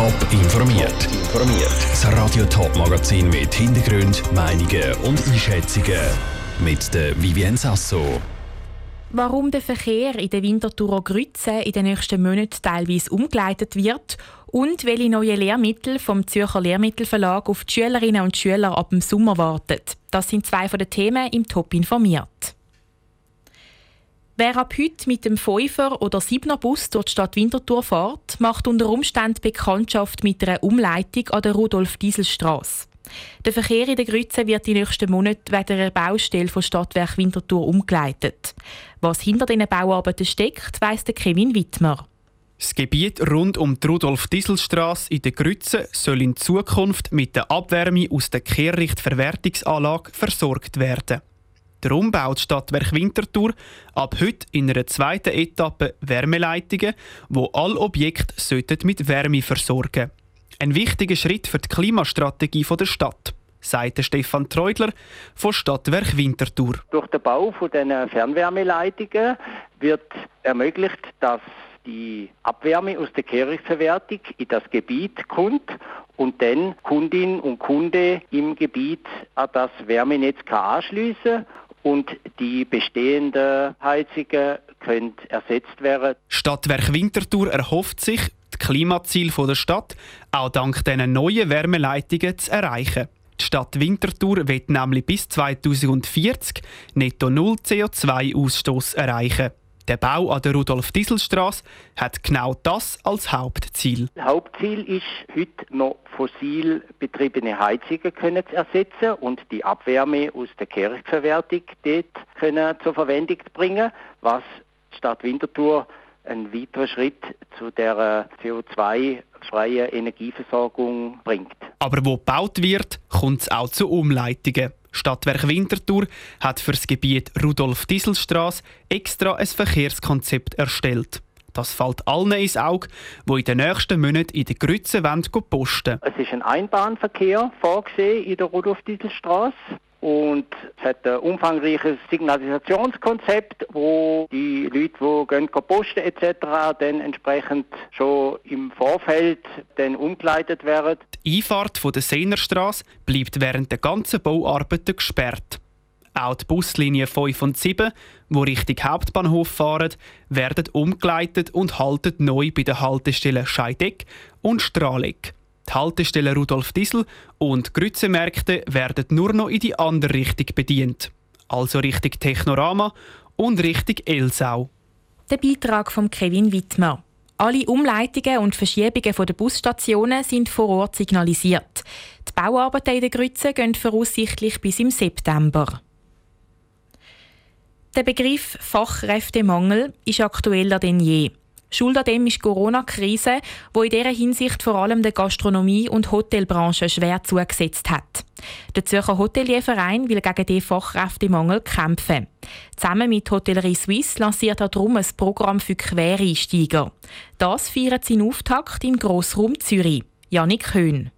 Top informiert. Informiert. Das Radio Top Magazin mit Hintergrund, Meinungen und Einschätzungen mit der Vivien Sasso. Warum der Verkehr in der Winterthur Grütze in den nächsten Monaten teilweise umgeleitet wird und welche neue Lehrmittel vom Zürcher Lehrmittelverlag auf die Schülerinnen und Schüler ab dem Sommer warten. Das sind zwei von den Themen im Top informiert. Wer ab heute mit dem Fünfer- oder Siebener Bus durch die Stadt Winterthur fährt, macht unter Umständen Bekanntschaft mit einer Umleitung an der Rudolf-Diesel-Strasse. Der Verkehr in der Grütze wird in den nächsten Monaten wegen einer Baustelle von Stadtwerk Winterthur umgeleitet. Was hinter diesen Bauarbeiten steckt, weiss Kevin Wittmer. Das Gebiet rund um die Rudolf-Diesel-Strasse in der Grütze soll in Zukunft mit der Abwärme aus der Kehrrichtverwertungsanlage versorgt werden. Darum baut das Stadtwerk Winterthur ab heute in einer zweiten Etappe Wärmeleitungen, wo alle Objekte mit Wärme versorgen sollten. Ein wichtiger Schritt für die Klimastrategie der Stadt sagt Stefan Treudler von Stadtwerk Winterthur. Durch den Bau den Fernwärmeleitungen wird ermöglicht, dass die Abwärme aus der Kehrichtverwertung in das Gebiet kommt und dann Kundin und Kunde im Gebiet an das Wärmenetz kann und die bestehenden Heizungen können ersetzt werden. Stadtwerk Winterthur erhofft sich, die Klimaziele der Stadt auch dank diesen neuen Wärmeleitungen zu erreichen. Die Stadt Winterthur wird nämlich bis 2040 netto null CO2-Ausstoß erreichen. Der Bau an der Rudolf-Diesel-Straße hat genau das als Hauptziel. Hauptziel ist, heute noch fossil betriebene Heizungen können zu ersetzen und die Abwärme aus der Kirchverwertung dort können zur Verwendung zu bringen, was die Stadt Winterthur ein weiterer Schritt zu der CO2-freien Energieversorgung bringt. Aber wo gebaut wird, kommt es auch zu Umleitungen. Stadtwerk Winterthur hat für das Gebiet Rudolf-Dieselstraße extra ein Verkehrskonzept erstellt. Das fällt allen ins Auge, die in den nächsten Monaten in der Grütze posten Es ist ein Einbahnverkehr vorgesehen in der Rudolf-Dieselstraße. Und es hat ein umfangreiches Signalisationskonzept, wo die Leute, die gehen posten etc., dann entsprechend schon im Vorfeld dann umgeleitet werden. Die Einfahrt von der Sehnerstraße bleibt während der ganzen Bauarbeiten gesperrt. Auch die Buslinien 5 und 7, die Richtung Hauptbahnhof fahren, werden umgeleitet und halten neu bei den Haltestellen Scheideck und Strahleck. Die Haltestellen Rudolf Diesel und Grützemärkte werden nur noch in die andere Richtung bedient. Also Richtung Technorama und Richtung Elsau. Der Beitrag von Kevin Wittmer. Alle Umleitungen und Verschiebungen der Busstationen sind vor Ort signalisiert. Die Bauarbeiten in der Grütze gehen voraussichtlich bis im September. Der Begriff Fachkräftemangel ist aktueller denn je. Schuld an dem ist die Corona-Krise, die in dieser Hinsicht vor allem der Gastronomie- und Hotelbranche schwer zugesetzt hat. Der Zürcher Hotelierverein will gegen den Fachkräftemangel kämpfen. Zusammen mit Hotellerie Suisse lanciert er darum ein Programm für Quereinsteiger. Das feiert seinen Auftakt im Grossraum Zürich. Janik Höhn.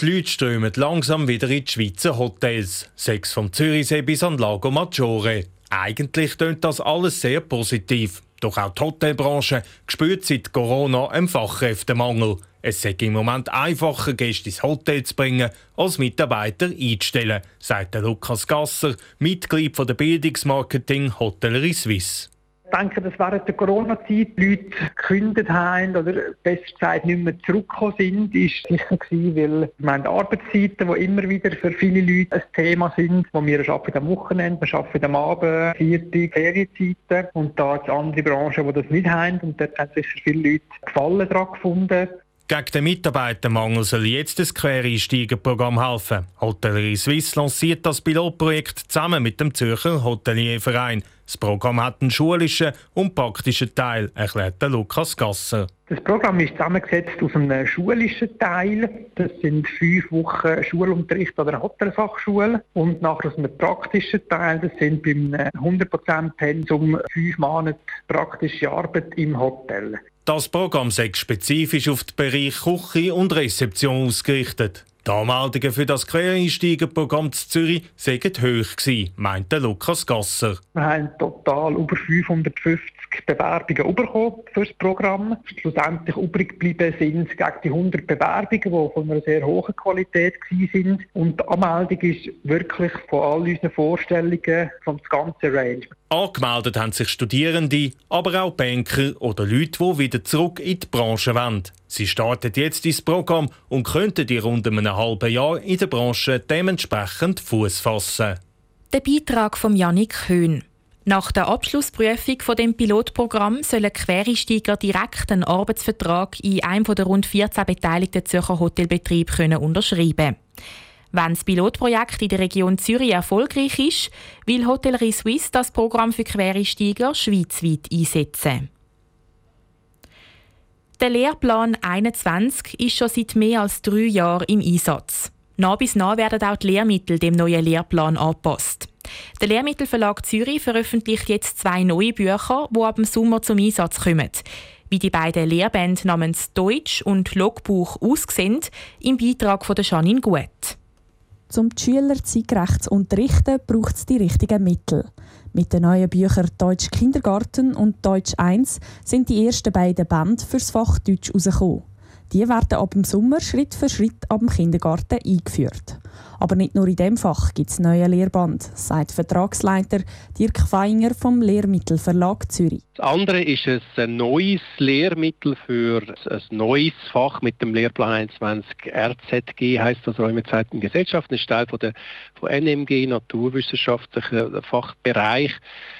Die Leute strömen langsam wieder in die Schweizer Hotels. Sechs vom Zürichsee bis an Lago Maggiore. Eigentlich tönt das alles sehr positiv. Doch auch die Hotelbranche spürt seit Corona einen Fachkräftemangel. Es sei im Moment einfacher, Gäste ins Hotel zu bringen, als Mitarbeiter einzustellen, sagt Lukas Gasser, Mitglied der Bildungsmarketing Hotellerie Suisse. Ich denke, dass während der Corona-Zeit. Leute gekündigt haben oder besser gesagt nicht mehr zurückgekommen sind, ist sicher gewesen, weil wir haben Arbeitszeiten, die immer wieder für viele Leute ein Thema sind, wo wir arbeiten am Wochenende, wir arbeiten am Abend, vierte Ferienzeiten. Und da gibt es andere Branchen, die das nicht haben. Und dort haben sicher viele Leute Gefallen daran gefunden. Gegen den Mitarbeitermangel soll jetzt das Quereinsteigerprogramm helfen. Hotellerie Suisse lanciert das Pilotprojekt zusammen mit dem Zürcher Hotelierverein. Das Programm hat einen schulischen und praktischen Teil, erklärt Lukas Gasser. Das Programm ist zusammengesetzt aus einem schulischen Teil. Das sind fünf Wochen Schulunterricht an der Hotelfachschule. Und nachher aus einem praktischen Teil, das sind beim 100% Pensum fünf Monate praktische Arbeit im Hotel. Das Programm sei spezifisch auf den Bereich Küche und Rezeption ausgerichtet. Die Anmeldungen für das Quereinsteigerprogramm zu Zürich seien hoch gewesen, meinte Lukas Gasser. Wir haben total über 550 Bewerbungen bekommen für das Programm. Schlussendlich übrig geblieben sind gegen die 100 Bewerbungen, die von einer sehr hohen Qualität sind. Und die Anmeldung ist wirklich von all unseren Vorstellungen vom ganzen Range. Angemeldet haben sich Studierende, aber auch Banker oder Leute, die wieder zurück in die Branche wollen. Sie starten jetzt ins Programm und könnten in rund einem halben Jahr in der Branche dementsprechend Fuß fassen. Der Beitrag von Janik Höhn. Nach der Abschlussprüfung von dem Pilotprogramm sollen Quereinsteiger direkt einen Arbeitsvertrag in einem der rund 14 beteiligten Zürcher Hotelbetrieben unterschreiben wenn das Pilotprojekt in der Region Zürich erfolgreich ist, will Hotellerie Suisse das Programm für Quereinsteiger schweizweit einsetzen. Der Lehrplan 21 ist schon seit mehr als drei Jahren im Einsatz. Nach bis nach werden auch die Lehrmittel dem neuen Lehrplan angepasst. Der Lehrmittelverlag Zürich veröffentlicht jetzt zwei neue Bücher, die ab dem Sommer zum Einsatz kommen. Wie die beiden Lehrbände namens Deutsch und Logbuch aussehen, im Beitrag von Janine Gut. Um die Schüler zeitgerecht zu unterrichten, braucht es die richtigen Mittel. Mit den neuen Büchern Deutsch Kindergarten und Deutsch 1 sind die ersten beiden Bände fürs Fach Deutsch herausgekommen. Die werden ab dem Sommer Schritt für Schritt ab dem Kindergarten eingeführt. Aber nicht nur in diesem Fach gibt es neue Lehrband, sagt Vertragsleiter Dirk Feinger vom Lehrmittelverlag Zürich. Das andere ist ein neues Lehrmittel für ein neues Fach mit dem Lehrplan 21 RZG, heißt das Räumezeiten Gesellschaft, ein Teil von der von NMG, naturwissenschaftlichen Fachbereich.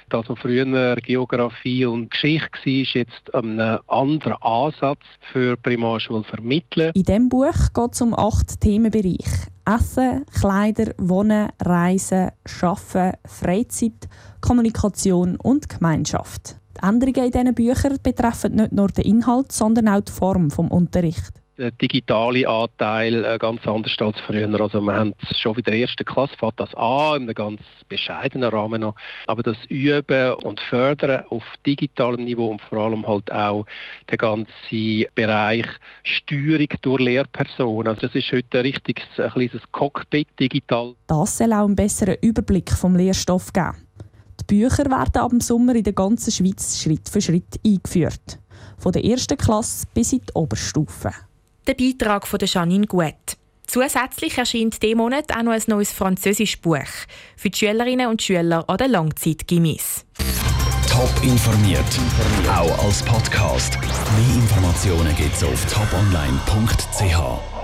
Das, was früher Geografie und Geschichte war, ist jetzt ein anderer Ansatz für Primarschule vermitteln. In diesem Buch geht es um acht Themenbereiche. Essen, Kleider, Wohnen, Reisen, Arbeiten, Freizeit, Kommunikation und Gemeinschaft. Die Änderungen in diesen Büchern betreffen nicht nur den Inhalt, sondern auch die Form des Unterrichts der digitale Anteil äh, ganz anders als früher. Also wir haben schon in der ersten Klasse fängt das an, in einem ganz bescheidenen Rahmen noch. Aber das Üben und Fördern auf digitalem Niveau und vor allem halt auch der ganze Bereich Steuerung durch Lehrpersonen. Also das ist heute ein richtiges ein kleines Cockpit digital. Das soll auch einen besseren Überblick vom Lehrstoff geben. Die Bücher werden ab dem Sommer in der ganzen Schweiz Schritt für Schritt eingeführt. Von der ersten Klasse bis in die Oberstufe der Beitrag von Janine Gut. Zusätzlich erscheint diesen Monat auch noch ein neues französisches Buch für die Schülerinnen und Schüler an der Langzeitgimmis. Top informiert, auch als Podcast. Mehr Informationen gibt es auf toponline.ch.